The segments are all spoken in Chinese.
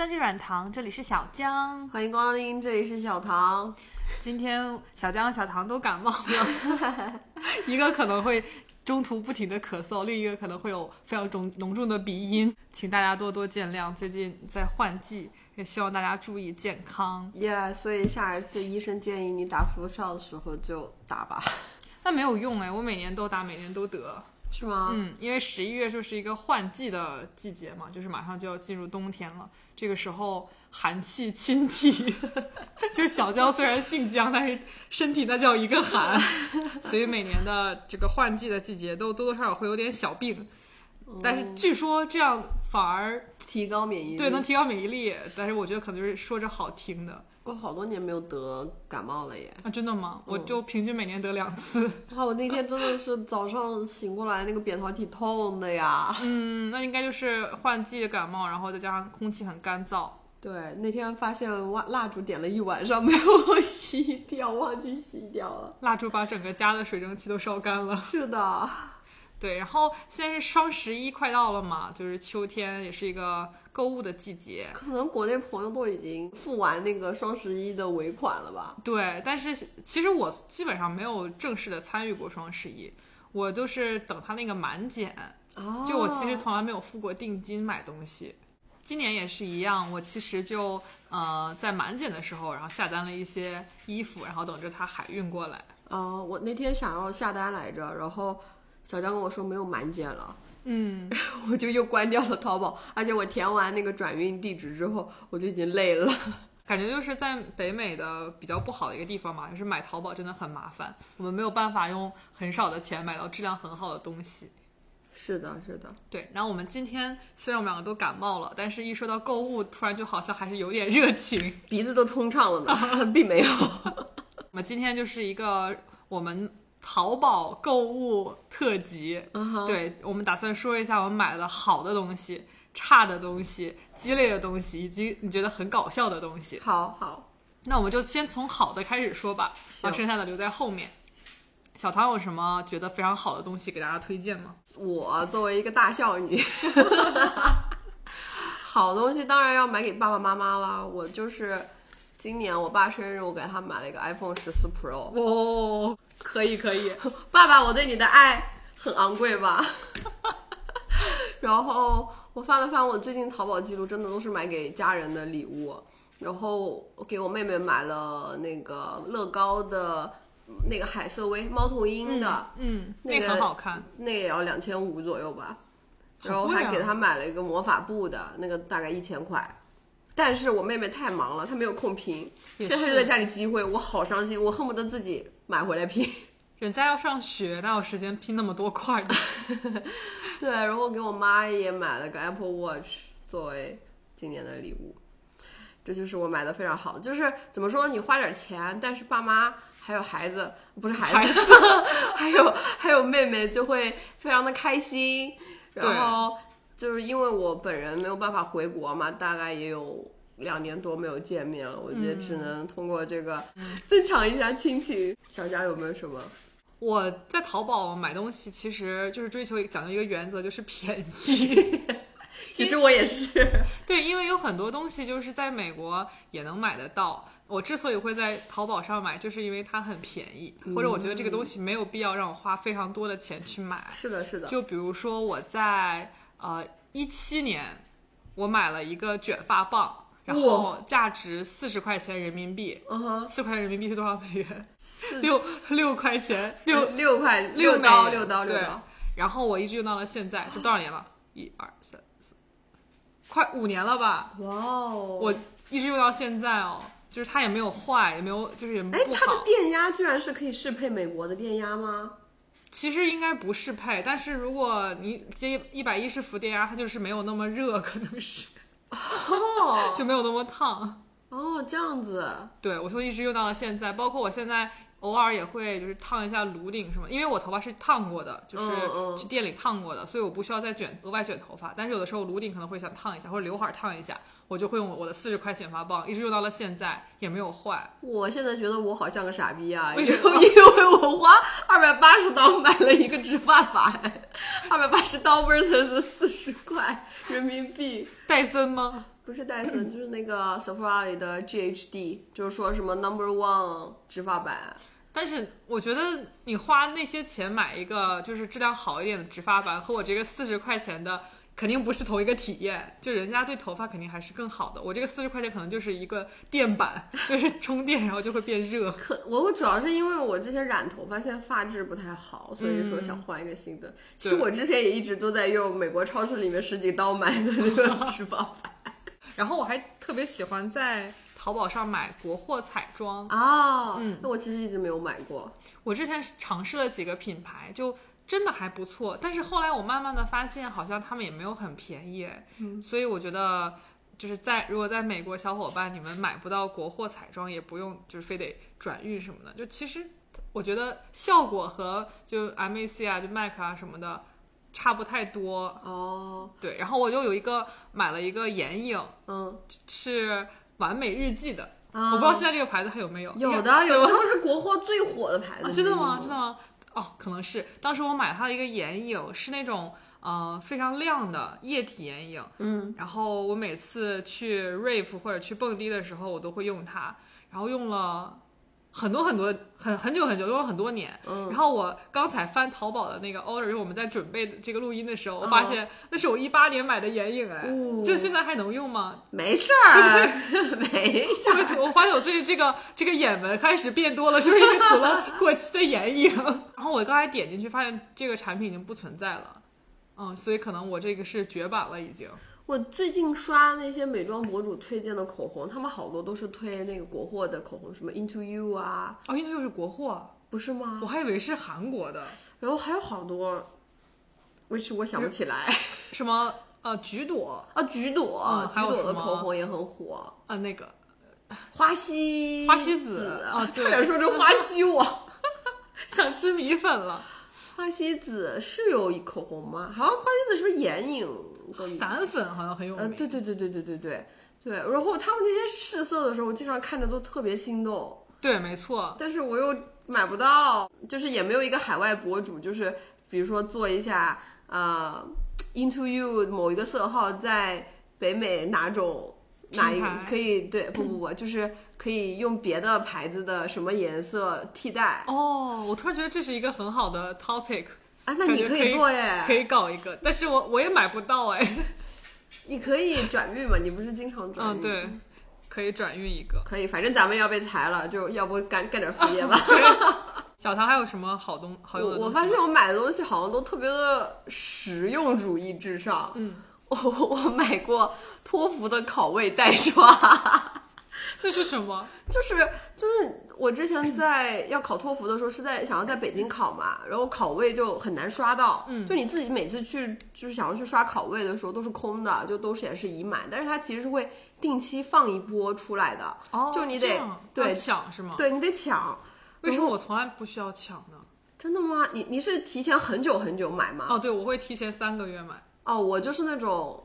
姜记软糖，这里是小江。欢迎光临，这里是小唐。今天小姜、小唐都感冒了，一个可能会中途不停的咳嗽，另一个可能会有非常重浓重的鼻音，请大家多多见谅。最近在换季，也希望大家注意健康。Yeah，，所以下一次医生建议你打辐射的时候就打吧。那没有用哎，我每年都打，每年都得。是吗？嗯，因为十一月就是一个换季的季节嘛，就是马上就要进入冬天了。这个时候寒气侵体，就是小姜虽然姓姜，但是身体那叫一个寒，所以每年的这个换季的季节都多多少少会有点小病。但是据说这样反而提高免疫力，对，能提高免疫力。但是我觉得可能就是说着好听的。我好多年没有得感冒了耶！啊，真的吗？我就平均每年得两次。哇，我那天真的是早上醒过来，那个扁桃体痛的呀。嗯，那应该就是换季的感冒，然后再加上空气很干燥。对，那天发现蜡蜡烛点了一晚上没有 熄掉，忘记熄掉了。蜡烛把整个家的水蒸气都烧干了。是的。对，然后现在是双十一快到了嘛，就是秋天，也是一个购物的季节。可能国内朋友都已经付完那个双十一的尾款了吧？对，但是其实我基本上没有正式的参与过双十一，我都是等它那个满减。哦。就我其实从来没有付过定金买东西，今年也是一样，我其实就呃在满减的时候，然后下单了一些衣服，然后等着它海运过来。哦，我那天想要下单来着，然后。小江跟我说没有满减了，嗯，我就又关掉了淘宝，而且我填完那个转运地址之后，我就已经累了，感觉就是在北美的比较不好的一个地方嘛，就是买淘宝真的很麻烦，我们没有办法用很少的钱买到质量很好的东西。是的，是的，对。然后我们今天虽然我们两个都感冒了，但是一说到购物，突然就好像还是有点热情，鼻子都通畅了呢，并没有。我们今天就是一个我们。淘宝购物特辑，对我们打算说一下我们买了好的东西、差的东西、鸡肋的东西，以及你觉得很搞笑的东西。好好，那我们就先从好的开始说吧，把剩下的留在后面。小唐有什么觉得非常好的东西给大家推荐吗？我作为一个大孝女，好东西当然要买给爸爸妈妈啦。我就是今年我爸生日，我给他买了一个 iPhone 十四 Pro。哦。可以可以，爸爸，我对你的爱很昂贵吧？然后我翻了翻我最近淘宝记录，真的都是买给家人的礼物。然后我给我妹妹买了那个乐高的那个海瑟薇猫头鹰的，嗯，那个很好看，那也要两千五左右吧。然后还给她买了一个魔法布的，那个大概一千块。但是我妹妹太忙了，她没有空拼，现在就在家里积灰，我好伤心，我恨不得自己买回来拼。人家要上学，哪有时间拼那么多块？对，然后给我妈也买了个 Apple Watch 作为今年的礼物，这就是我买的非常好。就是怎么说，你花点钱，但是爸妈还有孩子，不是孩子，还有还有妹妹就会非常的开心，然后。就是因为我本人没有办法回国嘛，大概也有两年多没有见面了，我觉得只能通过这个 增强一下亲情。小佳有没有什么？我在淘宝买东西，其实就是追求讲究一个原则，就是便宜。其实我也是，对，因为有很多东西就是在美国也能买得到。我之所以会在淘宝上买，就是因为它很便宜，或者我觉得这个东西没有必要让我花非常多的钱去买。是的，是的。就比如说我在。呃，一七年我买了一个卷发棒，然后价值四十块钱人民币。嗯哼，四块人民币是多少美元？六六块钱，六六块六刀六刀六刀。然后我一直用到了现在，是多少年了？一二三四，快五年了吧？哇哦！我一直用到现在哦，就是它也没有坏，也没有，就是也。哎，它的电压居然是可以适配美国的电压吗？其实应该不适配，但是如果你接一百一十伏电压，它就是没有那么热，可能是，哦，就没有那么烫。哦，这样子。对，我就一直用到了现在，包括我现在偶尔也会就是烫一下颅顶什么，因为我头发是烫过的，就是去店里烫过的，所以我不需要再卷额外卷头发。但是有的时候颅顶可能会想烫一下，或者刘海烫一下。我就会用我的四十块剪发棒，一直用到了现在，也没有坏。我现在觉得我好像个傻逼啊！为什么？因为我花二百八十刀买了一个直发板，二百八十刀 versus 四十块人民币，戴森吗？不是戴森，就是那个 Sephora 里的 GHD，就是说什么 Number One 直发板。但是我觉得你花那些钱买一个就是质量好一点的直发板，和我这个四十块钱的肯定不是同一个体验。就人家对头发肯定还是更好的，我这个四十块钱可能就是一个垫板，就是充电然后就会变热。可我我主要是因为我之前染头发，现在发质不太好，所以说想换一个新的。其实我之前也一直都在用美国超市里面十几刀买的那个直发板。然后我还特别喜欢在淘宝上买国货彩妆。哦，嗯那我其实一直没有买过。我之前尝试了几个品牌，就真的还不错。但是后来我慢慢的发现，好像他们也没有很便宜。嗯，所以我觉得就是在如果在美国小伙伴你们买不到国货彩妆，也不用就是非得转运什么的。就其实我觉得效果和就 MAC 啊、就 MAC 啊什么的差不太多。哦，对，然后我就有一个买了一个眼影，嗯，是完美日记的。啊我不知道现在这个牌子还有没有？有的，有的有，这不是国货最火的牌子、啊，真的吗？真的吗？哦，可能是。当时我买它的一个眼影是那种呃非常亮的液体眼影，嗯，然后我每次去 rave 或者去蹦迪的时候，我都会用它，然后用了。很多很多很很久很久，用了很多年。嗯然后我刚才翻淘宝的那个 order，因为我们在准备这个录音的时候，我发哦现那是我一八年买的眼影，哎，哦就现在还能用吗？没事儿，没事这个我发现我最近这个这个眼纹开始变多了，是不是因为涂了过期的眼影？然后我刚才点进去，发现这个产品已经不存在了，嗯，所以可能我这个是绝版了已经。我最近刷那些美妆博主推荐的口红，他们好多都是推那个国货的口红，什么 Into You 啊，哦，因为又是国货，不是吗我？还以为是韩国的，然后还有好多，我是我想不起来什么呃橘朵，啊，橘朵，嗯还有橘朵的什么口红也很火，啊那个花西花西子子啊对差点说成花西我。想吃米粉了，花西子是有口红吗？好像花西子是不是眼影？散粉好像很有呃，名。对对对对对对对对。然后他们那些试色的时候，我经常看着都特别心动，对，没错，但是我又买不到，就是也没有一个海外博主，就是比如说做一下呃，Into You 某一个色号在北美哪种哪一个可以对不不不，就是可以用别的牌子的什么颜色替代哦，我突然觉得这是一个很好的 topic，啊？那你可以以做耶，可以搞一个，但是我我也买不到哎。你可以转运嘛？你不是经常转运？嗯，对，可以转运一个。可以，反正咱们要被裁了，就要不干干点副业吧。小唐还有什么好东好用的东西？我我发现我买的东西好像都特别的实用主义至上。嗯，我我买过托福的拷位代刷，这是什么？就是就是我之前在要考托福的时候是在想要在北京考嘛，然后考位就很难刷到，嗯就你自己每次去就是想要去刷考位的时候都是空的，就都显示已满，但是它其实是会定期放一波出来的，哦就你得对抢是吗？对你得抢。为什么我从来不需要抢呢？真的吗？你你是提前很久很久买吗？哦，对，我会提前三个月买。哦，我就是那种，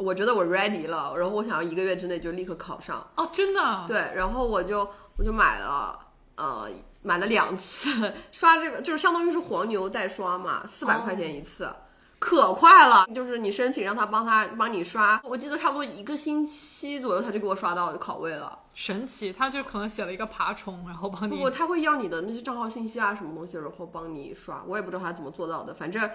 我觉得我 ready 了，然后我想要一个月之内就立刻考上，哦，真的啊？对，然后我就我就买了，呃，买了两次，刷这个就是相当于是黄牛代刷嘛，四百哦块钱一次。可快了，就是你申请让他帮他帮你刷，我记得差不多一个星期左右，他就给我刷到考位了。神奇，他就可能写了一个爬虫，然后帮你不不他会要你的那些账号信息啊，什么东西，然后帮你刷。我也不知道他怎么做到的，反正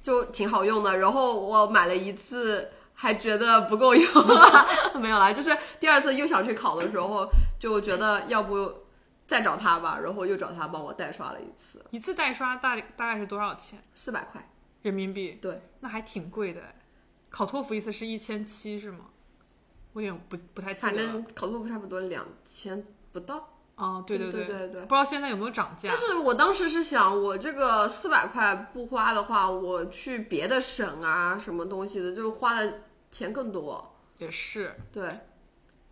就挺好用的。然后我买了一次，还觉得不够用，没有啦，就是第二次又想去考的时候，就觉得要不再找他吧，然后又找他帮我代刷了一次，一次代刷大大概是多少钱四百块。人民币？对，那还挺贵的哎。考托福一次是一千七是吗？我有点不不太记得了。反正考托福差不多两千不到。哦，对对对对对不知道现在有没有涨价但。是我当时是想，我这个四百块不花的话，我去别的省啊，什么东西的，就花的钱更多。也是对，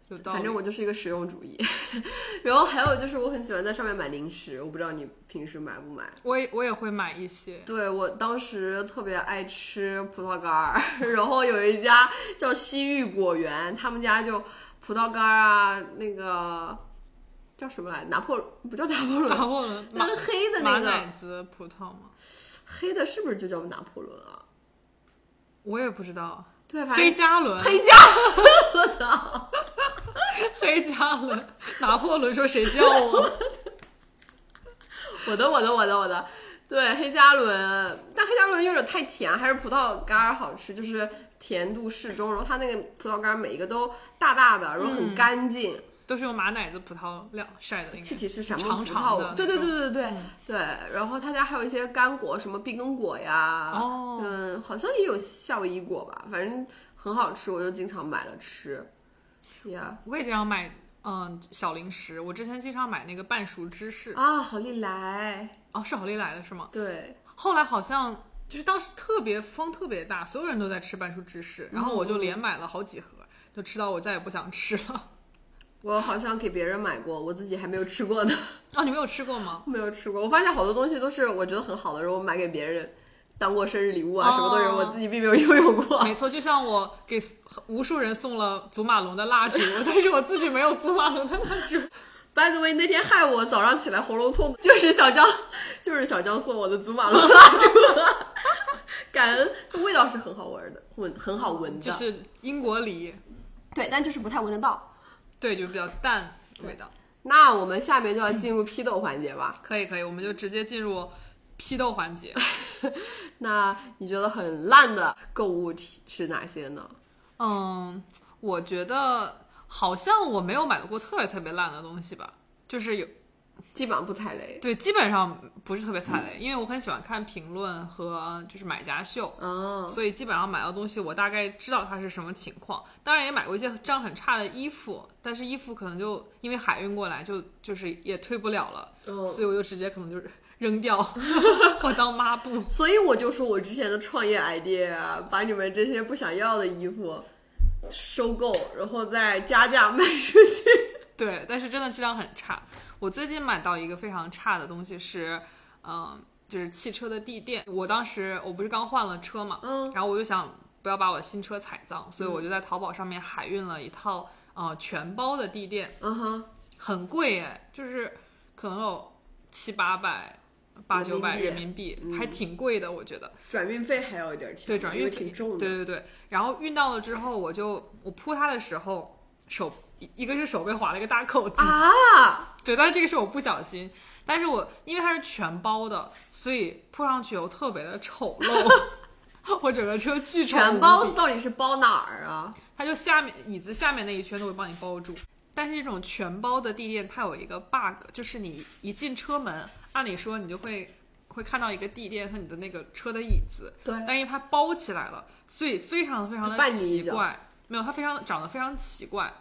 有道理。反正我就是一个实用主义。然后还有就是，我很喜欢在上面买零食，我不知道你平时买不买？我也我也会买一些。对我当时特别爱吃葡萄干儿，然后有一家叫西域果园，他们家就葡萄干儿啊，那个叫什么来？拿破不叫拿破仑，拿破仑马那个黑的那个奶子葡萄吗？黑的是不是就叫拿破仑啊？我也不知道。黑加仑，黑加，我操！黑加仑，拿破仑说谁叫我？我的我的我的我的，对黑加仑，但黑加仑有点太甜，还是葡萄干儿好吃，就是甜度适中，然后它那个葡萄干儿每一个都大大的，然后很干净。都是用马奶子葡萄晾晒的，应该具体是什么长葡萄？长的对对对对对、嗯对。然后他家还有一些干果，什么碧根果呀，哦嗯，好像也有夏威夷果吧，反正很好吃，我就经常买了吃。呀、我也经常买，嗯，小零食。我之前经常买那个半熟芝士，啊，好利来，哦，是好利来的是吗？对，后来好像就是当时特别风特别大，所有人都在吃半熟芝士，然后我就连买了好几盒，就吃到我再也不想吃了。我好像给别人买过，我自己还没有吃过呢，哦，你没有吃过吗？没有吃过。我发现好多东西都是我觉得很好的，然后买给别人当过生日礼物啊，什么都有，哦我自己并没有拥有过。没错，就像我给无数人送了祖马龙的蜡烛，但是我自己没有祖马龙的蜡烛。By the way，那天害我早上起来喉咙痛，就是小江，就是小江送我的祖马龙蜡烛，感恩，味道是很好闻的，闻很好闻的，就是英国梨，对，但就是不太闻得到。对，就比较淡味道。那我们下面就要进入批斗环节吧。可以可以，我们就直接进入批斗环节。那你觉得很烂的购物体是哪些呢？嗯，我觉得好像我没有买过特别特别烂的东西吧，就是有基本上不踩雷。对，基本上不是特别踩雷，因为我很喜欢看评论和就是买家秀。哦，所以基本上买到东西，我大概知道它是什么情况。当然也买过一些质量很差的衣服，但是衣服可能就因为海运过来就就是也退不了了，哦所以我就直接可能就是扔掉 我当抹布。所以我就说我之前的创业 idea，啊把你们这些不想要的衣服收购，然后再加价卖出去。对，但是真的质量很差。我最近买到一个非常差的东西是，嗯，就是汽车的地垫。我当时我不是刚换了车嘛，嗯，然后我就想不要把我新车踩脏，所以我就在淘宝上面海运了一套呃全包的地垫，嗯哼，很贵哎，就是可能有七八百、八九百人人民币，嗯还挺贵的，我觉得。转运费还要一点钱，对，转运费挺重的。对对对，然后运到了之后，我就我铺它的时候手一一个是手被划了一个大口子，啊，对，但是这个是我不小心，但是我因为它是全包的，所以铺上去又特别的丑陋，我整个车巨丑全包到底是包哪儿啊？它就下面椅子下面那一圈都会帮你包住。但是这种全包的地垫，它有一个 bug，就是你一进车门，按理说你就会会看到一个地垫和你的那个车的椅子，对，但因为它包起来了，所以非常非常的奇怪。没有，它非常长得非常奇怪，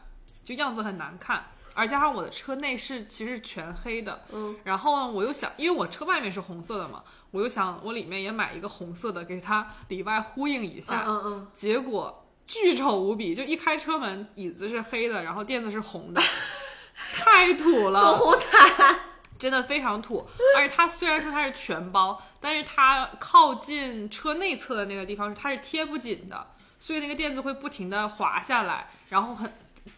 就样子很难看。而加上我的车内饰其实是全黑的，嗯，然后呢，我又想，因为我车外面是红色的嘛，我又想我里面也买一个红色的，给它里外呼应一下。嗯嗯结果巨丑无比，就一开车门，椅子是黑的，然后垫子是红的，太土嗯，了，走红毯，真的非常土。而且它虽然说它是全包，但是它靠近车内侧的那个地方，它是贴不紧的，所以那个垫子会不停的滑下来，然后很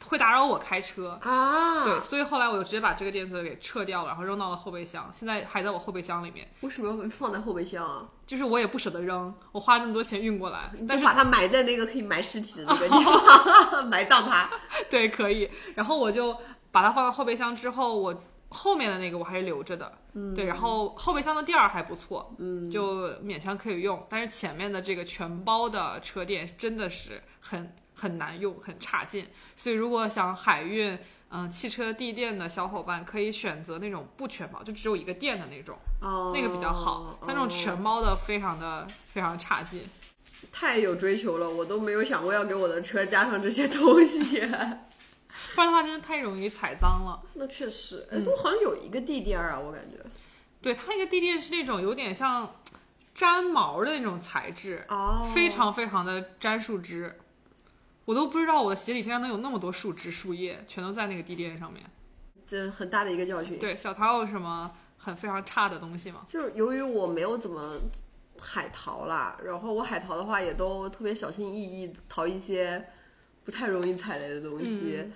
会打扰我开车。啊，对，，所以后来我就直接把这个垫子给撤掉了，然后扔到了后备箱，现在还在我后备箱里面。为什么要放在后备箱啊？就是我也不舍得扔，我花那么多钱运过来，但是把它埋在那个可以埋尸体的那个地方，埋葬它。对，可以。然后我就把它放到后备箱之后，我后面的那个我还是留着的。嗯，对。然后后备箱的垫儿还不错，嗯，就勉强可以用。但是前面的这个全包的车垫真的是很很难用，很差劲。所以如果想海运。嗯，汽车地垫的小伙伴可以选择那种不全包，就只有一个垫的那种，哦，那个比较好。像那种全包的非常的非常差劲。太有追求了，我都没有想过要给我的车加上这些东西。不然的话，真的太容易踩脏了。那确实，哎，都好像有一个地垫儿啊，我感觉。对，它那个地垫是那种有点像粘毛的那种材质，哦非常非常的粘树枝。我都不知道我的鞋里竟然能有那么多树枝树叶，全都在那个地垫上面。这很大的一个教训。对，小桃有什么很非常差的东西吗？就是由于我没有怎么海淘啦，然后我海淘的话也都特别小心翼翼，淘一些不太容易踩雷的东西。嗯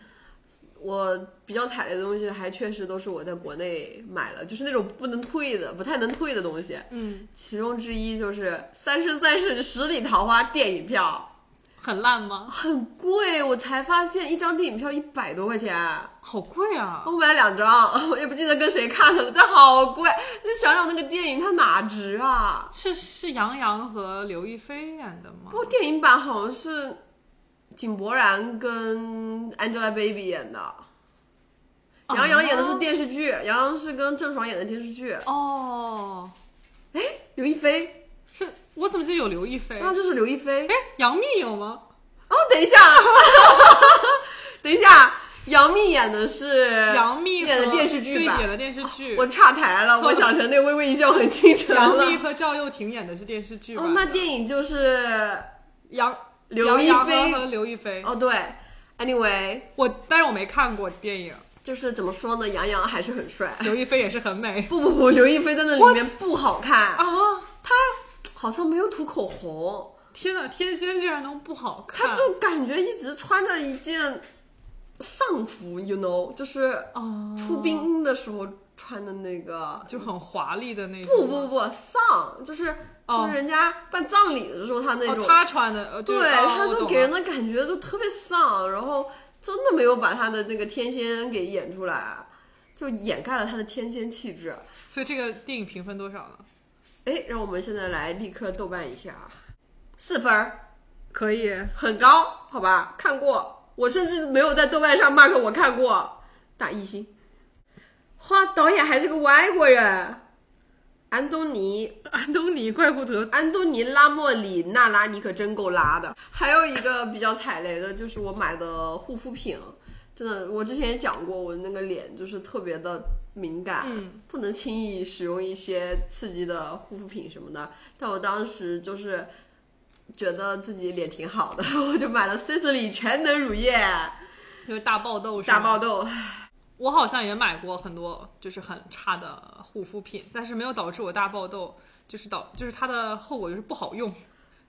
我比较踩雷的东西，还确实都是我在国内买了，就是那种不能退的、不太能退的东西。嗯，其中之一就是《三生三世十里桃花》电影票，很烂吗？很贵，我才发现一张电影票一百多块钱。好贵啊！我买了两张，我也不记得跟谁看的了，但好贵。你想想那个电影，它哪值啊？是是杨洋和刘亦菲演的吗不？过电影版好像是井柏然跟 Angelababy 演的，杨洋演的是电视剧，杨洋是跟郑爽演的电视剧，哦，哎刘亦菲，是我怎么记得有刘亦菲？啊就是刘亦菲。哎，杨幂有吗？哦，等一下，等一下，杨幂演的是杨幂演的电视剧吧对演的电视剧。我岔台了，我想成那个《微微一笑很倾城》杨。幂和赵又廷演的是电视剧版哦。，那电影就是杨刘亦菲和刘亦菲。哦，对，anyway，我但是我没看过电影，就是怎么说呢，杨洋还是很帅。刘亦菲也是很美不不不，刘亦菲在那里面不好看，啊！好像没有涂口红，天哪，天仙竟然能不好看？他就感觉一直穿着一件丧服，you know，就是哦，出殡的时候穿的那个。就很华丽的那种。不不不，丧就是哦就是人家办葬礼的时候，他那种哦，他穿的，呃，对，哦他就给人的感觉就特别丧，然后真的没有把他的那个天仙给演出来，就掩盖了他的天仙气质。所以这个电影评分多少呢？哎，让我们现在来立刻豆瓣一下，四分儿，可以，很高，好吧？看过，我甚至没有在豆瓣上 mark 我看过，打一星。哇，导演还是个外国人，安东尼 安东尼，怪不得安东尼拉莫里纳拉，你可真够拉的。还有一个比较踩雷的，就是我买的护肤品，真的，我之前也讲过，我那个脸就是特别的敏感，嗯不能轻易使用一些刺激的护肤品什么的。但我当时就是觉得自己脸挺好的，我就买了 Sisley 全能乳液，就是大爆痘是大爆痘。我好像也买过很多就是很差的护肤品，但是没有导致我大爆痘，就是导就是它的后果就是不好用。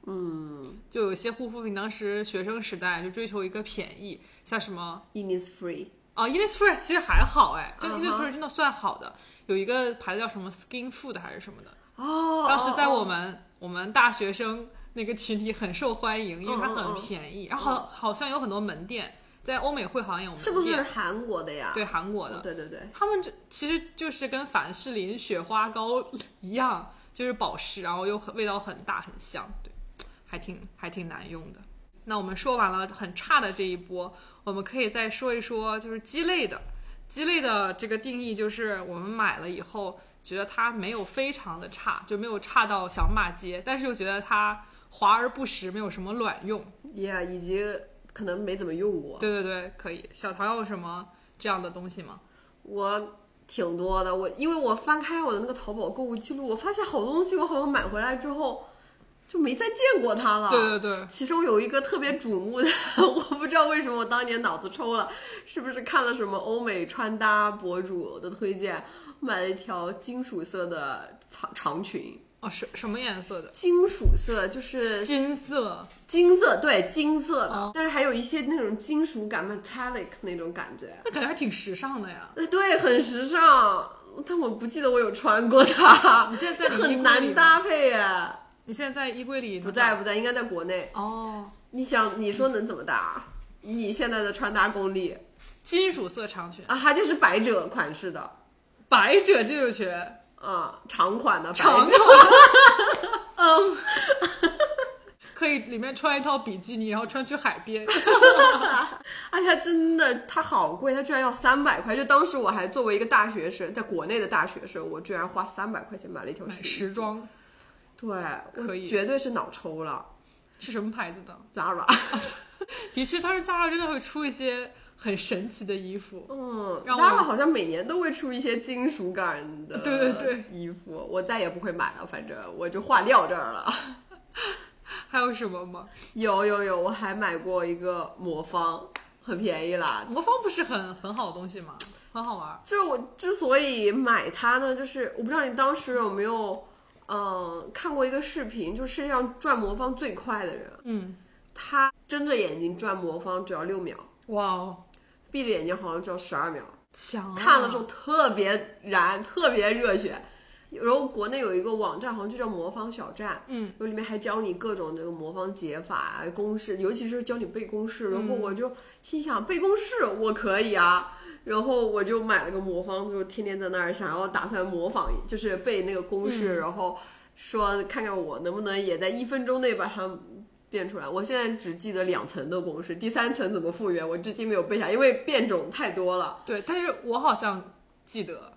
嗯就有些护肤品，当时学生时代就追求一个便宜，像什么，Innisfree，啊，Innisfree 其实还好哎，这嗯哼 Innisfree 真的算好的。有一个牌子叫什么 Skin Food 还是什么的，哦，当时在哦我们我们大学生那个群体很受欢迎，因为它很便宜，然后好好像有很多门店，在欧美会好像有门店，是不是韩国的呀？对韩国的，对对对，他们就其实就是跟凡士林雪花膏一样，就是保湿，然后又很味道很大很香，对，还挺还挺难用的。那我们说完了很差的这一波，我们可以再说一说就是鸡肋的。鸡肋的这个定义就是我们买了以后觉得它没有非常的差，就没有差到想骂街，但是又觉得它华而不实，没有什么卵用。，Yeah，以及可能没怎么用过。对对对，可以。小唐有什么这样的东西吗？我挺多的，我因为我翻开我的那个淘宝购物记录，我发现好多东西我好像买回来之后就没再见过它了。对对对，其中有一个特别瞩目的，我不知道为什么我当年脑子抽了，是不是看了什么欧美穿搭博主的推荐，买了一条金属色的长长裙。哦，什什么颜色的？金属色就是金色。金色，对，金色的，哦但是还有一些那种金属感 metallic 那种感觉。那感觉还挺时尚的呀。呃对，很时尚，但我不记得我有穿过它。你现在很难搭配耶。你现在在衣柜里不在不在，应该在国内。哦，你想，你说能怎么搭？以你现在的穿搭功力金属色长裙，啊，它就是百褶款式的，百褶金属裙，啊，长款的百长褶款，嗯，可以里面穿一套比基尼，然后穿去海边。哎呀，真的，它好贵，它居然要三百块。就当时我还作为一个大学生，在国内的大学生，我居然花三百块钱买了一条裙。时装对，可以绝对是脑抽了。是什么牌子的？Zara，的确，但是 Zara 真的会出一些很神奇的衣服。嗯，Zara 好像每年都会出一些金属感的对对对衣服，我再也不会买了，反正我就话撂这儿了。还有什么吗？有有有，我还买过一个魔方，很便宜啦。魔方不是很很好的东西吗？很好玩。就是我之所以买它呢，就是我不知道你当时有没有，嗯、看过一个视频，就世界上转魔方最快的人，嗯，他睁着眼睛转魔方只要六秒，哇哦，闭着眼睛好像只要十二秒。强、啊！看了之后特别燃，特别热血。然后国内有一个网站，好像就叫魔方小站，嗯，然后里面还教你各种这个魔方解法啊、公式，尤其是教你背公式。然后我就心想，背公式我可以啊。然后我就买了个魔方，就天天在那儿想要打算模仿，就是背那个公式，然后说看看我能不能也在一分钟内把它变出来。我现在只记得两层的公式，第三层怎么复原，我至今没有背下，因为变种太多了。对，但是我好像记得，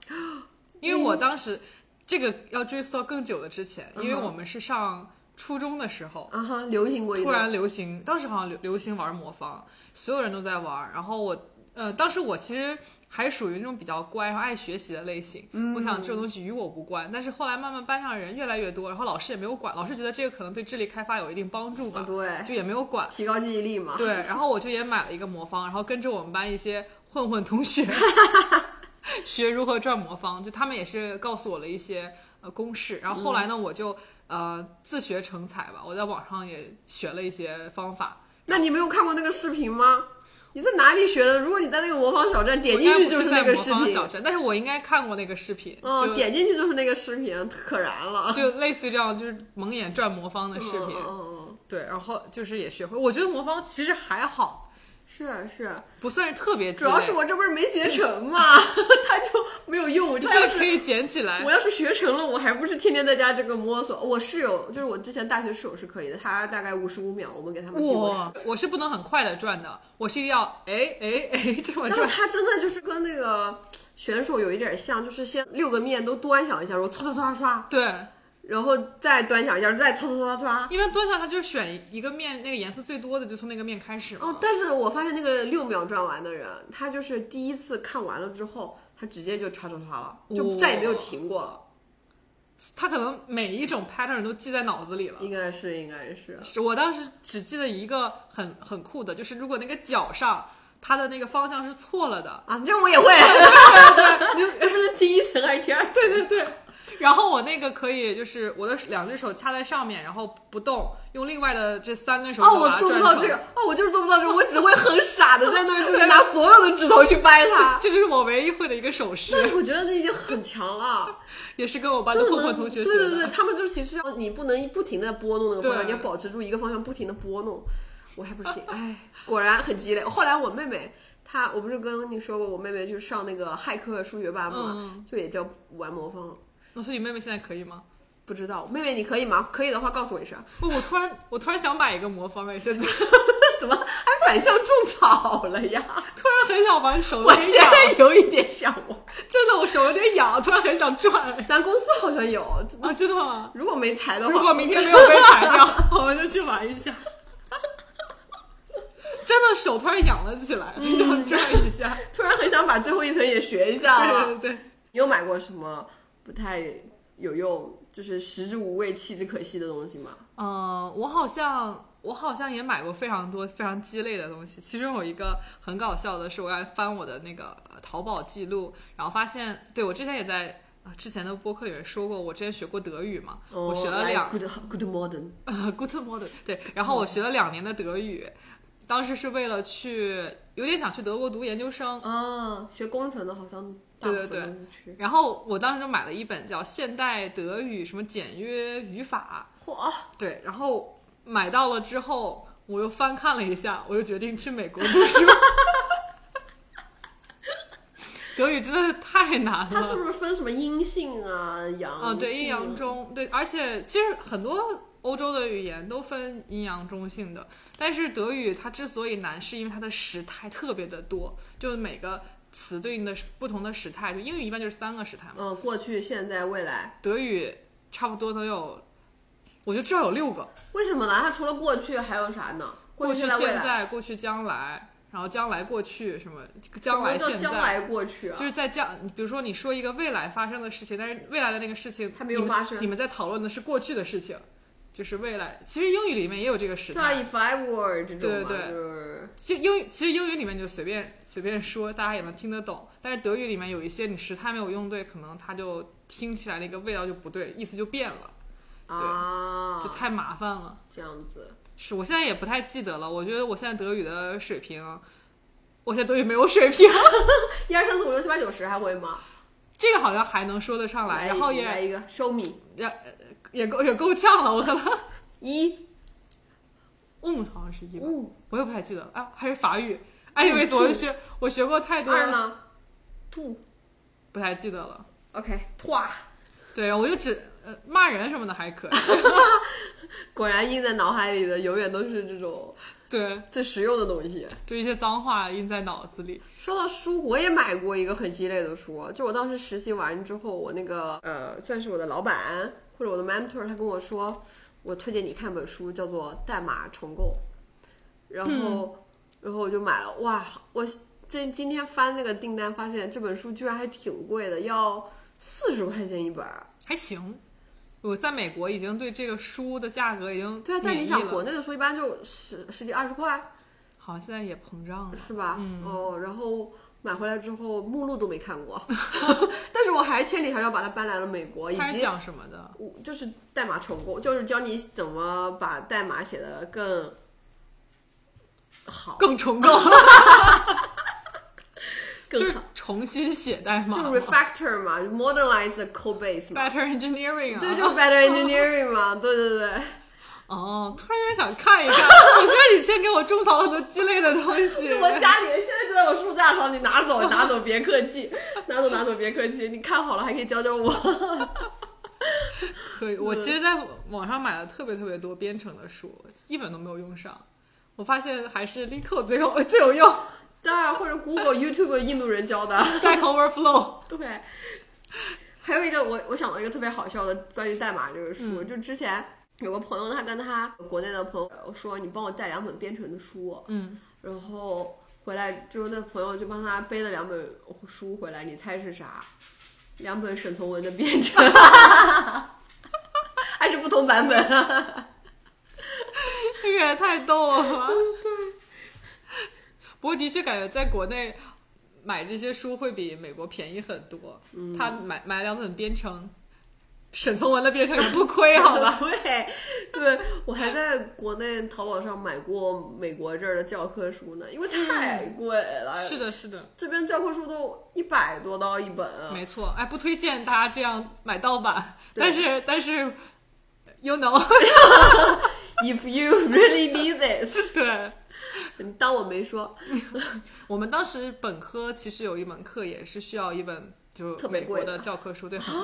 因为我当时这个要追溯到更久的之前，因为我们是上初中的时候，啊哈，流行过。突然流行，当时好像流流行玩魔方，所有人都在玩。然后我，呃，当时我其实还属于那种比较乖，然后爱学习的类型。我想这种东西与我无关。但是后来慢慢班上人越来越多，然后老师也没有管，老师觉得这个可能对智力开发有一定帮助吧，对，就也没有管。提高记忆力嘛。对，然后我就也买了一个魔方，然后跟着我们班一些混混同学 学如何转魔方，就他们也是告诉我了一些呃公式，然后后来呢，我就呃自学成才吧，我在网上也学了一些方法。那你没有看过那个视频吗？你在哪里学的？如果你在那个魔方小镇点进去就是那个视频，魔方小镇，但是我应该看过那个视频，嗯，就点进去就是那个视频，可燃了。就类似于这样，就是蒙眼转魔方的视频。嗯嗯嗯，对，然后就是也学会，我觉得魔方其实还好，是啊是啊，不算是特别主要是我这不是没学成嘛，它就没有用。你它要是可以捡起来我。要是学成了，我还不是天天在家这个摸索。我室友就是我之前大学室友是可以的，他大概五十五秒，我们给他们我我是不能很快的转的，我是要哎哎哎这么然后转。他真的就是跟那个选手有一点像，就是先六个面都端详一下，然后唰唰唰唰，对，然后再端详一下，再搓搓搓搓。一般端详他就是选一个面，那个颜色最多的就从那个面开始嘛。哦，但是我发现那个六秒转完的人，他就是第一次看完了之后，他直接就唰唰唰了，就再也没有停过了。他可能每一种 pattern 都记在脑子里了。应该是，应该是。是我当时只记得一个很很酷的，就是如果那个角上它的那个方向是错了的，啊，这我也会。这不是第一层还是第二层？对对对。然后我那个可以就是我的两只手掐在上面，然后不动，用另外的这三根手哦，指把它我做不。到这个。哦，我就是做不到这个，我只会很傻的在那儿，就是拿所有的指头去掰它。这就是我唯一会的一个手势，但是我觉得那已经很强了，也是跟我班的混混同学学的。对对对，他们就是其实要你不能不停的拨弄那个方向，对你要保持住一个方向，不停的拨弄。我还不行，哎，果然很鸡肋。后来我妹妹，她我不是跟你说过，我妹妹去上那个骇客数学班嘛，嗯就也叫玩魔方。那所以妹妹现在可以吗？不知道，妹妹你可以吗？可以的话告诉我一声。不，我突然我突然想买一个魔方哎，现在 怎么还反向种草了呀？突然很想玩手有我点痒，现在有一点想玩。真的我手有点痒，突然很想转。咱公司好像有，啊，真的吗？如果没裁的话，如果明天没有被裁掉，我们就去玩一下。真的手突然痒了起来，很想转一下。突然很想把最后一层也学一下了。对对对，你有买过什么不太有用，就是食之无味弃之可惜的东西吗？嗯，我好像我好像也买过非常多非常鸡肋的东西，其中有一个很搞笑的是，我在翻我的那个呃淘宝记录，然后发现，对我之前也在。啊，之前的播客里面说过，我之前学过德语嘛，我学了两哦 good good modern，呃 Good modern 对，然后我学了两年的德语，当时是为了去，有点想去德国读研究生，啊，学工程的好像大部分对对对。然后我当时就买了一本叫《现代德语什么简约语法嚯，》，对，然后买到了之后，我又翻看了一下，我又决定去美国读书。德语真的是太难了，它是不是分什么阴性啊、阳？啊，对，阴阳中，对，而且其实很多欧洲的语言都分阴阳中性的，但是德语它之所以难，是因为它的时态特别的多，就是每个词对应的不同的时态，就英语一般就是三个时态嘛，嗯，过去、现在、未来。德语差不多都有，我觉得至少有六个，为什么呢？它除了过去还有啥呢？过去、现在、过去、将来，然后将来、过去什么，将来、什么现在。叫将来过去啊？就是在将，比如说你说一个未来发生的事情，但是未来的那个事情它没有发生你们在讨论的是过去的事情，就是未来。其实英语里面也有这个时态，，if I were 这种对，对对就是其实英语其实英语里面就随便随便说，大家也能听得懂。但是德语里面有一些你时态没有用对，可能它就听起来那个味道就不对，意思就变了，啊，就太麻烦了。这样子。是我现在也不太记得了，我觉得我现在德语的水平，我现在德语没有水平。一二三四五六七八九十还会吗？这个好像还能说得上来，然后也来一个 show me 也够也够呛了，我可能。一，嗯，好像是一我也不太记得了。啊，还是法语。anyways，我就学我学过太多了，二呢？two，不太记得了。OK，哇，对，我就只呃骂人什么的还可以。果然印在脑海里的永远都是这种对，最实用的东西。就一些脏话印在脑子里。说到书，我也买过一个很鸡肋的书，就我当时实习完之后，我那个呃，算是我的老板或者我的 mentor，他跟我说，我推荐你看本书，叫做《代码重构》，然后，然后我就买了，哇，我这今天翻那个订单，发现这本书居然还挺贵的，要四十块钱一本儿。还行。我在美国已经对这个书的价格已经对啊，但你想，国内的书一般就十十几二十块，好，现在也膨胀了。是吧？嗯哦，然后买回来之后目录都没看过，但是我还千里迢迢把它搬来了美国，以及它是讲什么的？我就是代码重构，就是教你怎么把代码写得更好，更重构，就 是 更好，重新写代码就吗 refactor 嘛，modernize the code base 嘛，，better engineering 啊。对，就是 better engineering 嘛，对对对，哦，突然有点想看一看。我觉得以前给我种草了很多鸡肋的东西。我家里现在就在我书架上，你拿走拿走，别客气，拿走拿走，别客气，你看好了还可以教教我。可以，我其实在网上买了特别特别多编程的书，一本都没有用上。我发现还是 LeetCode 最有最有用当然，或者 Google、YouTube 印度人教的。，Stack Overflow。对，还有一个我我想到一个特别好笑的关于代码这个书，就之前有个朋友，他跟他国内的朋友说，你帮我带两本编程的书，嗯，然后回来就是，那朋友就帮他背了两本书回来，你猜是啥？两本沈从文的编程，还是不同版本。这个也太逗了吧！对。不过的确感觉在国内买这些书会比美国便宜很多。嗯，他买买两本编程，沈从文的编程也不亏，好吧？对，对我还在国内淘宝上买过美国这儿的教科书呢，因为太贵了。是的，是的，这边教科书都一百多刀一本啊。没错。哎，不推荐大家这样买盗版，但是但是，you know，If you really need this，对。你当我没说。我们当时本科其实有一门课也是需要一本就特别美国的贵的教科书，对，很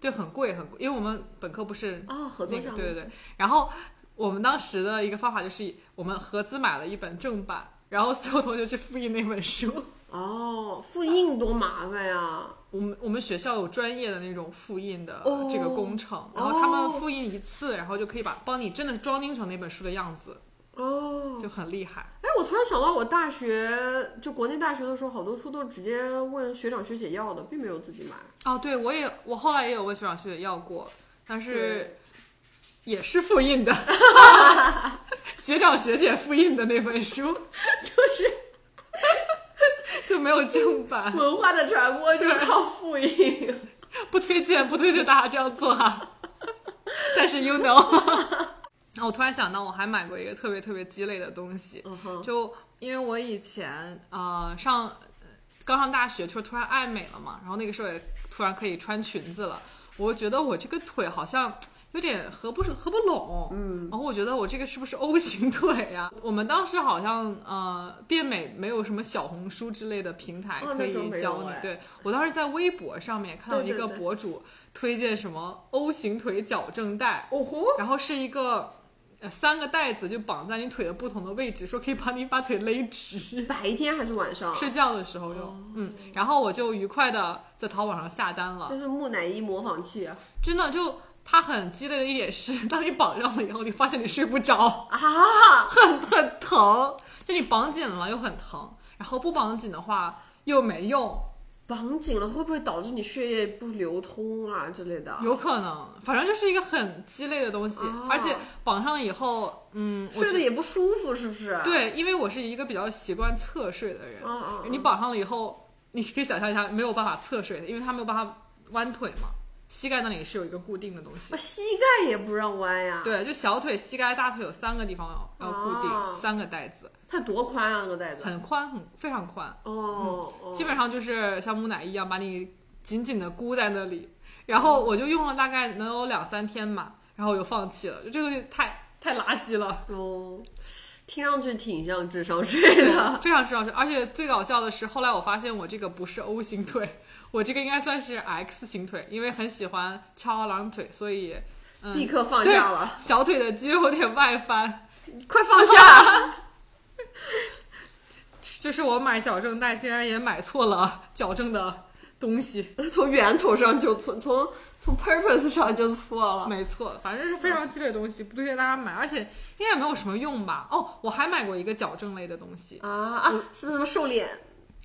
对很贵很贵，因为我们本科不是哦，合作项目。那个对对对，然后我们当时的一个方法就是我们合资买了一本正版，然后所有同学去复印那本书。哦，复印多麻烦呀！我们我们学校有专业的那种复印的哦这个工程，然后他们哦复印一次，然后就可以把帮你真的装订成那本书的样子，哦，就很厉害。哎，我突然想到，我大学就国内大学的时候，好多书都是直接问学长学姐要的，并没有自己买。哦，对，我也我后来也有问学长学姐要过，但是也是复印的，学长学姐复印的那本书，就是就没有正版，文化的传播就靠复印。不推荐，不推荐大家这样做哈。但是 you know，我突然想到，我还买过一个特别特别鸡肋的东西，就因为我以前呃上呃刚上大学，就突然爱美了嘛，然后那个时候也突然可以穿裙子了，我觉得我这个腿好像有点合不是合不拢，嗯，然后我觉得我这个是不是 O 型腿呀、我们当时好像呃变美没有什么小红书之类的平台可以教你对。我当时在微博上面看到一个博主推荐什么 O 型腿矫正带，哦吼，然后是一个呃三个带子就绑在你腿的不同的位置，说可以把你把腿勒直。白天还是晚上？睡觉的时候用，嗯，然后我就愉快的在淘宝上下单了。这是木乃伊模仿器啊！真的就它很鸡肋的一点是，当你绑上了以后，你发现你睡不着，啊，很很疼，就你绑紧了又很疼，然后不绑紧的话又没用，绑紧了会不会导致你血液不流通啊之类的？有可能，反正就是一个很鸡肋的东西，啊而且绑上以后，嗯，我睡得也不舒服，是不是？，对，因为我是一个比较习惯侧睡的人，嗯嗯，你绑上了以后，你可以想象一下没有办法侧睡的，因为它没有办法弯腿嘛，膝盖那里是有一个固定的东西啊，。膝盖也不让弯呀。，对，就小腿、膝盖、大腿有三个地方要要固定，啊三个带子，它多宽啊，那个袋子。很宽，很非常宽，哦，哦基本上就是像木乃伊一样把你紧紧的箍在那里，然后我就用了大概能有两三天吧，然后我就放弃了，就这个东西太太垃圾了。哦，听上去挺像智商税 的。非常智商税，而且最搞笑的是，后来我发现我这个不是 O 型腿，我这个应该算是 X 型腿，因为很喜欢翘二郎腿，所以嗯，立刻放对下了，小腿的肌肉有点外翻。快放下！就是我买矫正带，竟然也买错了矫正的东西。从源头上就从从从 purpose 上就错了。没错，反正是非常鸡肋的东西，不推荐大家买，而且应该也没有什么用吧。哦，我还买过一个矫正类的东西。啊啊！是不是什么瘦脸？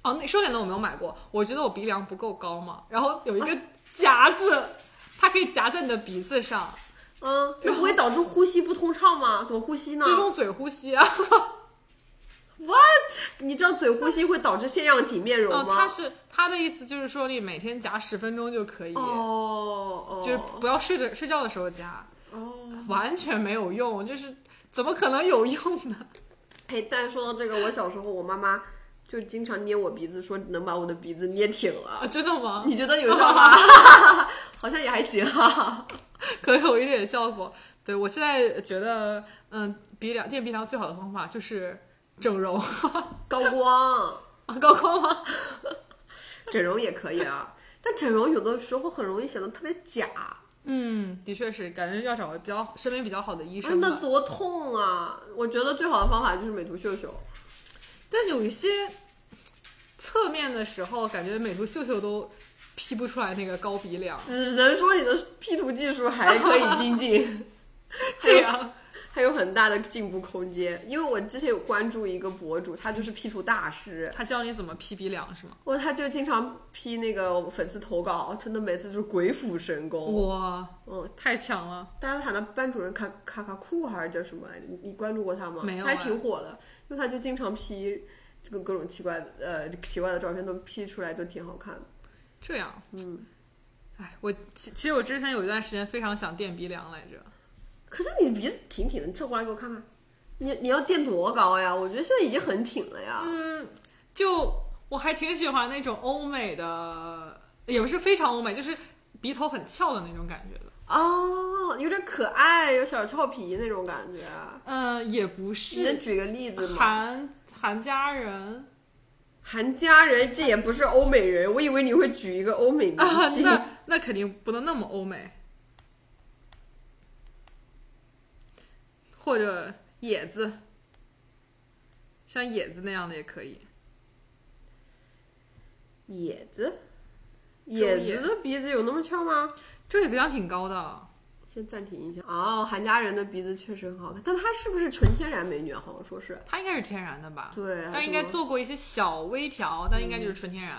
哦，那瘦脸的我没有买过，我觉得我鼻梁不够高嘛，然后有一个夹子，它可以夹在你的鼻子上，嗯，那不会导致呼吸不通畅吗？怎么呼吸呢就用嘴呼吸啊。？What？你知道嘴呼吸会导致腺样体面容哦，吗？它是他的意思就是说你每天夹十分钟就可以，哦哦，就是不要睡着睡觉的时候夹，哦。完全没有用，就是怎么可能有用呢？哎，但是说到这个，我小时候我妈妈就经常捏我鼻子，说能把我的鼻子捏挺了。啊，真的吗？你觉得有效吗？好像也还行哈。可能有一点效果。对我现在觉得，嗯，鼻梁垫鼻梁最好的方法就是整容 高光，啊，高光吗？整容也可以啊，但整容有的时候很容易显得特别假，嗯，的确是，感觉要找个比较身边比较好的医啊生吧。那多痛啊！我觉得最好的方法就是美图秀秀。但有一些侧面的时候，感觉美图秀秀都 P 不出来那个高鼻梁。只能说你的 P 图技术还可以精进，这样，还有很大的进步空间。因为我之前有关注一个博主，他就是 P 图大师，他教你怎么 P 鼻梁是吗？哇，他就经常 P 那个粉丝投稿，真的每次就是鬼斧神工。哇，嗯，太强了！大家喊他班主任卡卡卡酷还是叫什么来着？你你关注过他吗？没有他还挺火的，因为他就经常 P 这个各种奇怪的呃奇怪的照片都 P 出来，都挺好看的。这样，嗯，哎，我其其实我之前有一段时间非常想垫鼻梁来着。可是你鼻子挺挺的，你侧过来给我看看，你你要垫多高呀？我觉得现在已经很挺了呀。嗯，就我还挺喜欢那种欧美的，也不是非常欧美，就是鼻头很翘的那种感觉的。哦，有点可爱，有小俏皮那种感觉。嗯，也不你能举个例子吗？韩韩家人韩家人，这也不是欧美人，我以为你会举一个欧美明啊，星。那那肯定不能那么欧美，或者野子，像野子那样的也可以。野子，野野子的鼻子有那么翘吗？这也鼻梁挺高的，先暂停一下。哦，韩家人的鼻子确实很好看，但她是不是纯天然美女啊？好像说是。她应该是天然的吧？对，但应该做。做过一些小微调，但应该就是纯天然。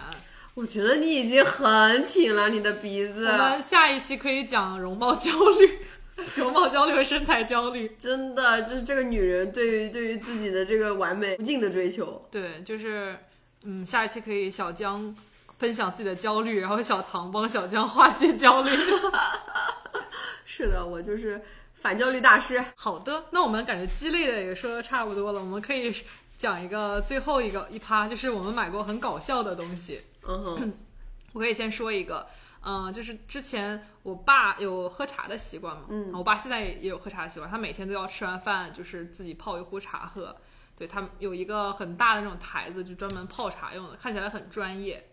我觉得你已经很挺了，你的鼻子我们下一期可以讲容貌焦虑、容貌焦虑和身材焦虑。真的就是这个女人对于对于自己的这个完美无尽的追求。对，就是嗯，下一期可以小江分享自己的焦虑，然后小唐帮小江化解焦虑。是的，我就是反焦虑大师。好的，那我们感觉鸡肋的也说的差不多了，我们可以讲一个最后一个一趴，就是我们买过很搞笑的东西。嗯哼，我可以先说一个，嗯、就是之前我爸有喝茶的习惯嘛，嗯我爸现在也有喝茶的习惯，他每天都要吃完饭就是自己泡一壶茶喝。对他有一个很大的那种台子，就专门泡茶用的，看起来很专业。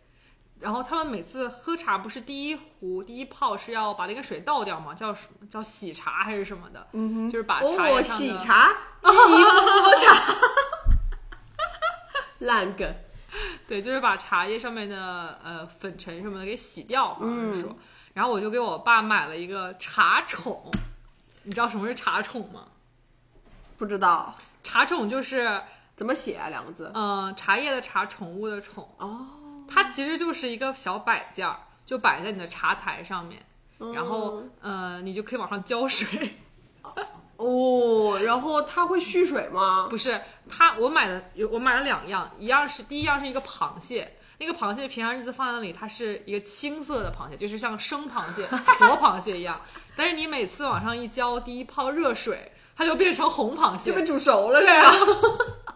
然后他们每次喝茶不是第一壶第一泡是要把那个水倒掉吗？叫什么叫洗茶还是什么的？嗯哼，就是把茶哦，叶上的喜茶，一波茶，烂梗。对，就是把茶叶上面的呃粉尘什么的给洗掉，好像是说。然后我就给我爸买了一个茶宠，你知道什么是茶宠吗？不知道茶宠就是怎么写啊？两个字。呃茶叶的茶，宠物的宠，哦，它其实就是一个小摆件儿，就摆在你的茶台上面，然后呃你就可以往上浇水。哦，然后它会蓄水吗？不是它，我买的有我买了两样，一样是第一样是一个螃蟹，那个螃蟹平常日子放在那里，它是一个青色的螃蟹，就是像生螃蟹、活螃蟹一样。但是你每次往上一浇第一泡热水，它就变成红螃蟹，就被煮熟了是吧？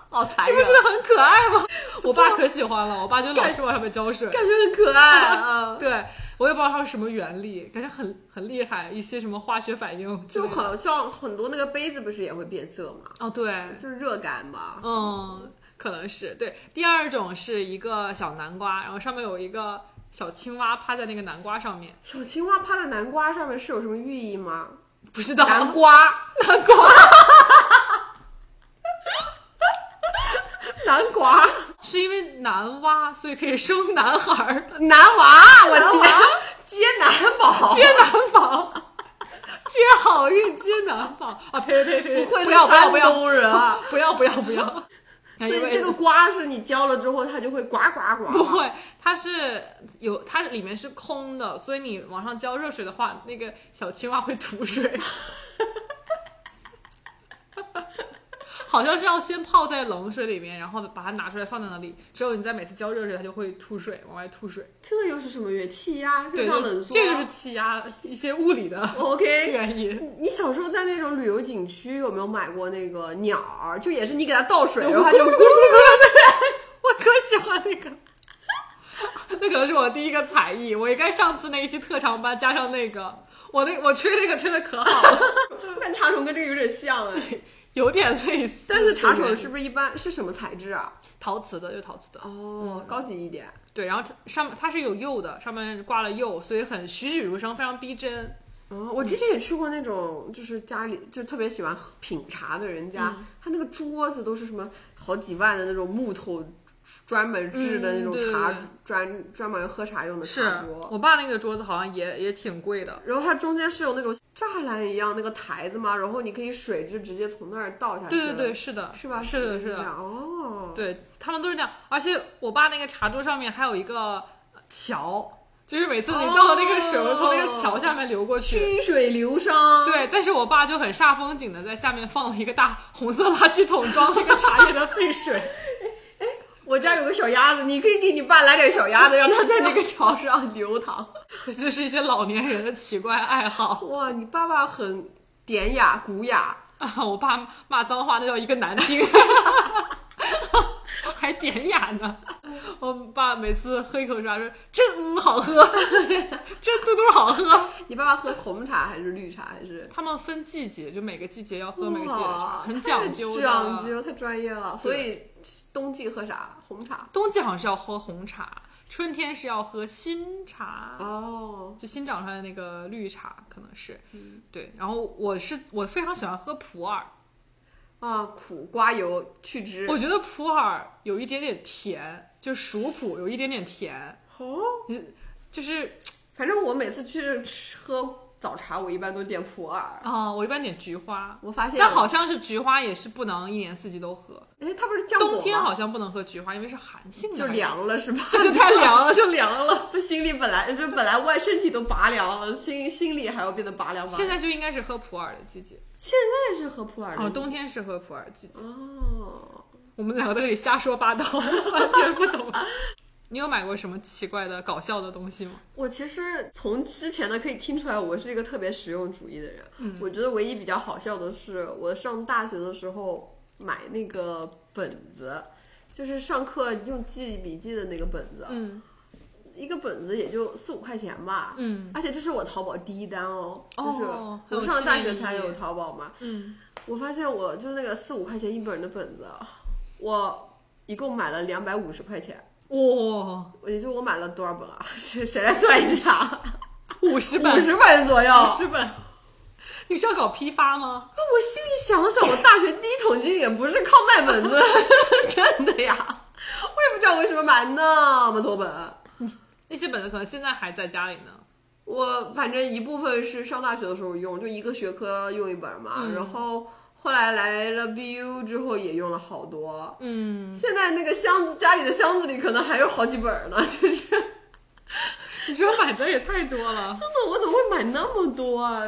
好残忍你不，觉得很可爱吗？我爸可喜欢了，我爸就老是往上面浇水。感觉很可爱啊。对，我也不知道它是什么原理，感觉很很厉害，一些什么化学反应就。好像很多那个杯子不是也会变色吗？哦，对，就是热感吧。嗯，可能是对。第二种是一个小南瓜，然后上面有一个小青蛙趴在那个南瓜上面，小青蛙趴在南瓜上面是有什么寓意吗？不知道南瓜，南瓜南瓜，是因为男娃，所以可以生男孩儿，男娃，我天，接男宝，接男宝，接好运，接男宝啊！呸呸呸呸！不愧是不要不要不要山东人啊！不要不要不要！所以这个瓜是你浇了之后，它就会呱呱呱。不会，它是有它里面是空的，所以你往上浇热水的话，那个小青蛙会吐水。好像是要先泡在冷水里面，然后把它拿出来放在那里，之后你再每次浇热水，它就会吐水，往外吐水。这又是什么原气压？对，热胀冷缩。这个是气压一些物理的 OK。原因。你小时候在那种旅游景区有没有买过那个鸟儿？就也是你给它倒水，然后它就咕噜咕噜。我可喜欢那个。那可能是我第一个才艺，我应该上次那一期特长班加上那个，我那我吹那个吹的可好了。但茶虫跟这个有点像哎，有点类似。但是茶宠是不是一般是什么材质啊？陶瓷的，就陶瓷的。哦，高级一点。对，然后上面它是有釉的，上面挂了釉，所以很栩栩如生，非常逼真。哦，我之前也去过那种，就是家里就特别喜欢品茶的人家，他那个桌子都是什么好几万的那种木头。专门制的那种茶专专门喝茶用的茶桌，我爸那个桌子好像也也挺贵的。然后它中间是有那种栅栏一样那个台子嘛，然后你可以水就直接从那儿倒下去。对对对，是的，是吧？是的，是的。哦，对他们都是这样，而且我爸那个茶桌上面还有一个桥。就是每次你倒的那个水从那个桥下面流过去，曲水流觞。对，但是我爸就很煞风景的在下面放了一个大红色垃圾桶，装那个茶叶的废水。我家有个小鸭子，你可以给你爸来点小鸭子，让它在那个桥上流淌。这就是一些老年人的奇怪爱好。哇，你爸爸很典雅古雅啊！我爸骂脏话那叫一个难听，还典雅呢。我爸每次喝一口茶说：“真好喝，真嘟嘟好喝。”你爸爸喝红茶还是绿茶？还是他们分季节，就每个季节要喝每个季节的茶，很讲究的，讲究太专业了。所以冬季喝啥？红茶。冬季好像是要喝红茶，春天是要喝新茶。哦，就新长出来的那个绿茶，可能是。嗯，对。然后我是我非常喜欢喝普洱。啊，苦瓜油去汁。我觉得普洱有一点点甜，就熟普 有一点点甜。哦，就是反正我每次去喝早茶，我一般都点普洱。啊，我一般点菊花。我发现，但好像是菊花也是不能一年四季都喝。哎，它不是降冬天好像不能喝菊花，因为是寒性的，就凉了是吧？就太凉了，就凉了。不，心里本来就本来外身体都拔凉了，心心里还要变得拔凉。现在就应该是喝普洱的季节。现在是喝普洱哦，冬天是喝普洱季节。哦，我们两个在这里瞎说八道，完全不懂。你有买过什么奇怪的、搞笑的东西吗？我其实从之前的可以听出来，我是一个特别实用主义的人。嗯，我觉得唯一比较好笑的是，我上大学的时候买那个本子，就是上课用记笔记的那个本子。嗯。一个本子也就四五块钱吧，嗯，而且这是我淘宝第一单哦，就是我上了大学才有淘宝嘛，嗯，我发现我就那个四五块钱一本的本子，我一共买了两百五十块钱，哇，也就我买了多少本啊？谁谁来算一下？五十本，五十本左右，五十本。你是要搞批发吗？我心里想了想，我大学第一桶金也不是靠卖本子，真的呀，我也不知道为什么买那么多本。那些本子可能现在还在家里呢。我反正一部分是上大学的时候用，就一个学科用一本嘛。嗯、然后后来来了 BU 之后也用了好多。嗯，现在那个箱子家里的箱子里可能还有好几本呢，就是。你说买的也太多了。真的，我怎么会买那么多啊？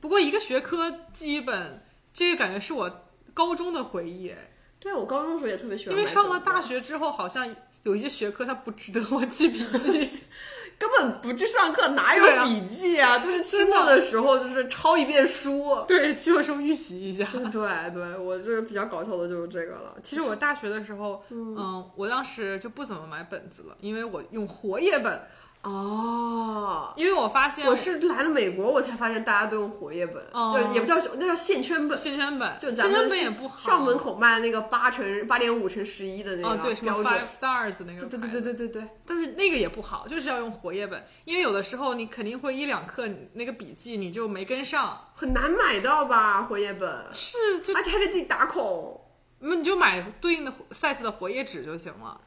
不过一个学科记一本，这个感觉是我高中的回忆。对，我高中的时候也特别喜欢。因为上了大学之后，好像。有一些学科它不值得我记笔记，根本不去上课，哪有笔记啊？都是期末的时候就是抄一遍书，对，期末时候预习一下。对对，我这个比较搞笑的就是这个了。其实我大学的时候，嗯，我当时就不怎么买本子了，因为我用活页本。哦，因为我发现我是来了美国，我才发现大家都用活页本，哦。就也不叫，那叫线圈本。线圈本，就咱们也不好，校门口卖那个八乘八点五乘十一的那哦，个对，什么 five，stars 那个对对对对对对对，但是那个也不好，就是要用活页本，因为有的时候你肯定会一两课那个笔记你就没跟上，很难买到吧活页本，是就而且还得自己打孔。那你就买对应的 size 的活页纸就行了，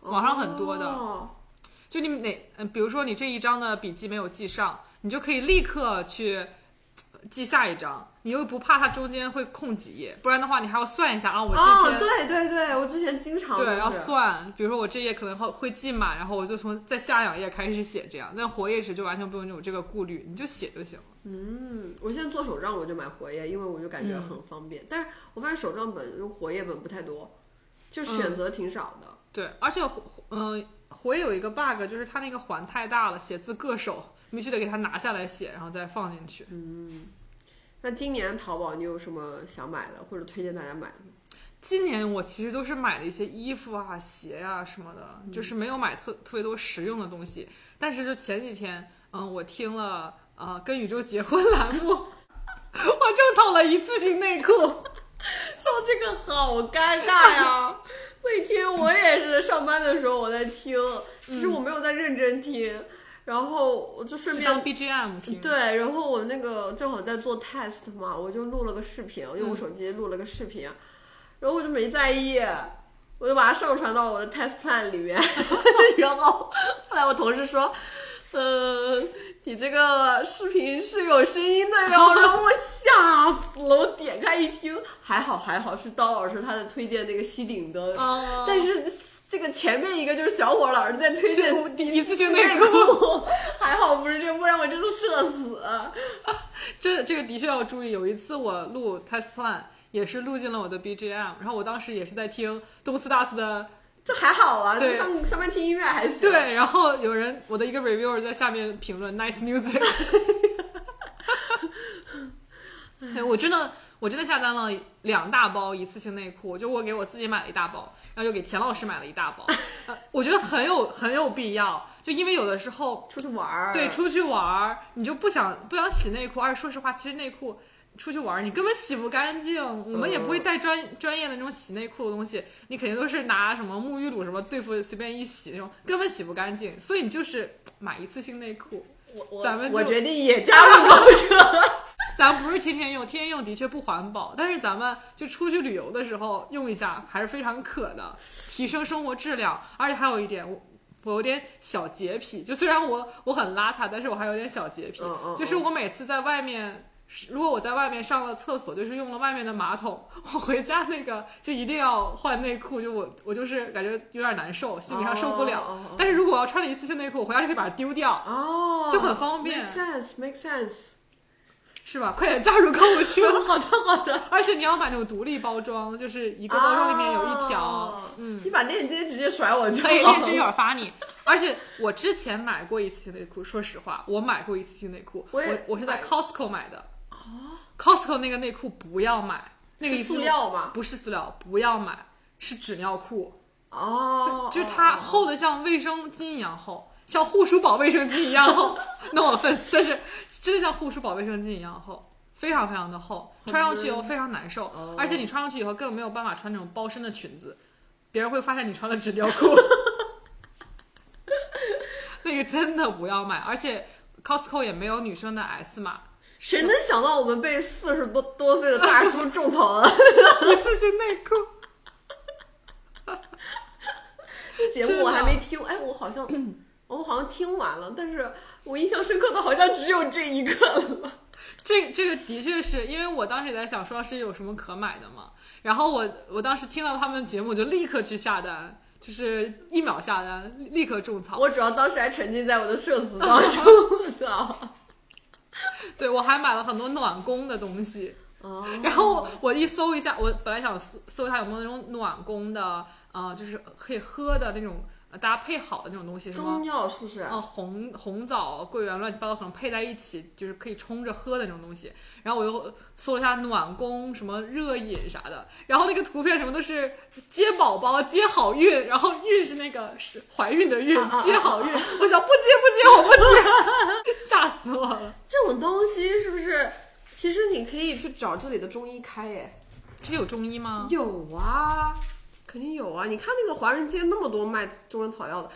网上很多的。哦就你哪嗯，比如说你这一章的笔记没有记上，你就可以立刻去呃记下一章，你又不怕它中间会空几页，不然的话你还要算一下啊，我这哦，篇。对对对，我之前经常对，要算，比如说我这页可能会会记满，然后我就从在下两页开始写，这样。那活页纸就完全不用有这个顾虑，你就写就行了。嗯，我现在做手账我就买活页，因为我就感觉嗯很方便。但是我发现手账本用活页本不太多，就选择挺少的。对，而且活嗯、活页有一个 bug，就是它那个环太大了，写字硌手，你必须得给它拿下来写，然后再放进去。嗯那今年淘宝你有什么想买的，或者推荐大家买的？今年我其实都是买了一些衣服啊、鞋啊什么的，就是没有买特特别多实用的东西。但是就前几天，嗯，我听了呃跟宇宙结婚栏目，我种草了一次性内裤。说这个好尴尬呀！那天我也是上班的时候我在听，其实我没有在认真听，然后我就顺便是当 BGM 听。对，然后我那个正好在做 test 嘛，我就录了个视频，用我嗯手机录了个视频，然后我就没在意，我就把它上传到我的 test plan 里面，然后后来我同事说，嗯，你这个视频是有声音的哟，然后我吓死了，我点开一听，还好还好是刀老师他在推荐那个吸顶灯，啊，但是这个前面一个就是小伙老师在推荐就一次性内内裤，还好不是这，不然我真的社死。这这个的确要注意。有一次我录 test plan，也是录进了我的 BGM，然后我当时也是在听东斯大斯的这还好啊，对就上上班听音乐还行。，对，然后有人我的一个 reviewer 在下面评论 nice music，哎我真的我真的下单了两大包一次性内裤，就我给我自己买了一大包，然后又给田老师买了一大包，呃我觉得很有很有必要，就因为有的时候出去玩儿。对，出去玩儿你就不想不想洗内裤，而且说实话，其实内裤。出去玩儿，你根本洗不干净，我们也不会带专专业的那种洗内裤的东西，你肯定都是拿什么沐浴露什么对付随便一洗那种，根本洗不干净，所以你就是买一次性内裤。我我咱们我决定也加入购物车。咱不是天天用，天天用的确不环保，但是咱们就出去旅游的时候用一下还是非常可的，提升生活质量。而且还有一点，我我有点小洁癖，就虽然我我很邋遢，但是我还有点小洁癖，嗯嗯就是我每次在外面。如果我在外面上了厕所，就是用了外面的马桶，我回家那个就一定要换内裤，就我我就是感觉有点难受，心理上受不了。但是如果我要穿了一次性内裤，我回家就可以把它丢掉，哦，就很方便 Make sense, make sense。是吧？快点加入购物车。好的好的。而且你要买那种独立包装，就是一个包装里面有一条，哦嗯，你把链接直接甩我就好可以链接一会儿发你。而且我之前买过一次性内裤，说实话，我买过一次性内裤，我我我是在 Costco 买的。哦，Costco 那个内裤不要买，那个是塑料吗？不是塑料，不要买，是纸尿裤，哦，就是它哦厚的像卫生巾一样厚，像护舒宝卫生巾一样厚。no offense，但是真的像护舒宝卫生巾一样厚。非常非常的厚，穿上去以后非常难受，哦而且你穿上去以后根本没有办法穿那种包身的裙子，别人会发现你穿了纸尿裤。那个真的不要买，而且 Costco 也没有女生的 S 码，谁能想到我们被四十多多岁的大叔种草了？一次性内裤。这节目我还没听，哎，我好像，我好像听完了，但是我印象深刻的好像只有这一个了。这这个的确是因为我当时也在想说是有什么可买的嘛，然后我我当时听到他们节目就立刻去下单，就是一秒下单，立刻种草。我主要当时还沉浸在我的社死当中，我操！对我还买了很多暖宫的东西，哦，然后我一搜一下，我本来想搜搜一下有没有那种暖宫的，呃，就是可以喝的那种呃大家配好的那种东西，什么中药是不是？啊红红枣、桂圆乱七八糟可能配在一起，就是可以冲着喝的那种东西。然后我又搜了一下暖宫什么热饮啥的，然后那个图片什么都是接宝宝、接好运，然后孕是那个是怀孕的孕接好运。我想不接不接，我不接，吓死我了。这种东西是不是？其实你可以去找这里的中医开耶。这有中医吗？有啊，肯定有啊！你看那个华人街那么多卖中人草药的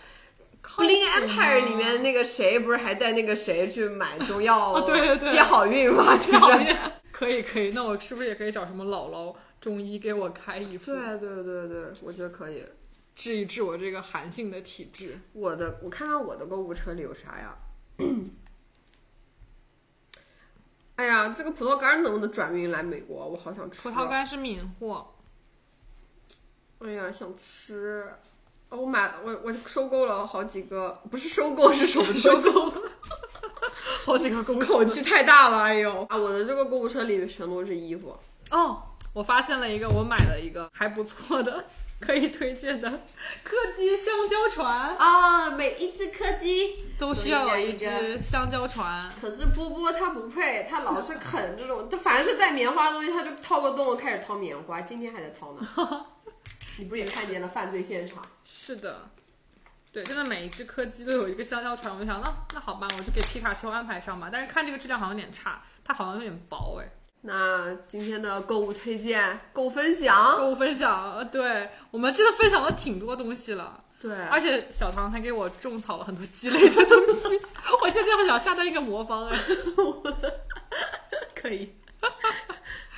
靠，Bling Empire 里面那个谁不是还带那个谁去买中药？啊对对对接好运嘛，就是。可以可以，那我是不是也可以找什么姥姥中医给我开一副，对对对对，我觉得可以。治一治我这个寒性的体质？我的，我看看我的购物车里有啥呀？哎呀，这个葡萄干能不能转运来美国？我好想吃。葡萄。干是敏货，哎呀，想吃。哦，我买我我收购了好几个，不是收购是什么收购了好几个公司。口气太大了，哎呦！啊，我的这个购物车里面全都是衣服。哦，我发现了一个，我买了一个还不错的，可以推荐的柯基香蕉船，啊，每一只柯基都需要有一只香蕉船。可是波波它不配，它老是啃这种，它凡是带棉花的东西，它就掏个洞开始掏棉花，今天还在掏呢。你不是也看见了犯罪现场？是的，对，真的每一只柯基都有一个香蕉船。我就想，那那好吧，我就给皮卡丘安排上吧。但是看这个质量好像有点差，它好像有点薄哎。那今天的购物推荐、购物分享，购物分享，呃对我们真的分享了挺多东西了，对，而且小唐还给我种草了很多鸡肋的东西，我现在很想下单一个魔方哎。可以，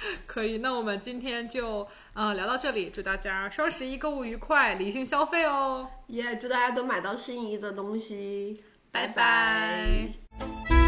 可以，那我们今天就呃聊到这里，祝大家双十一购物愉快，理性消费哦，也祝大家都买到心仪的东西，拜。拜拜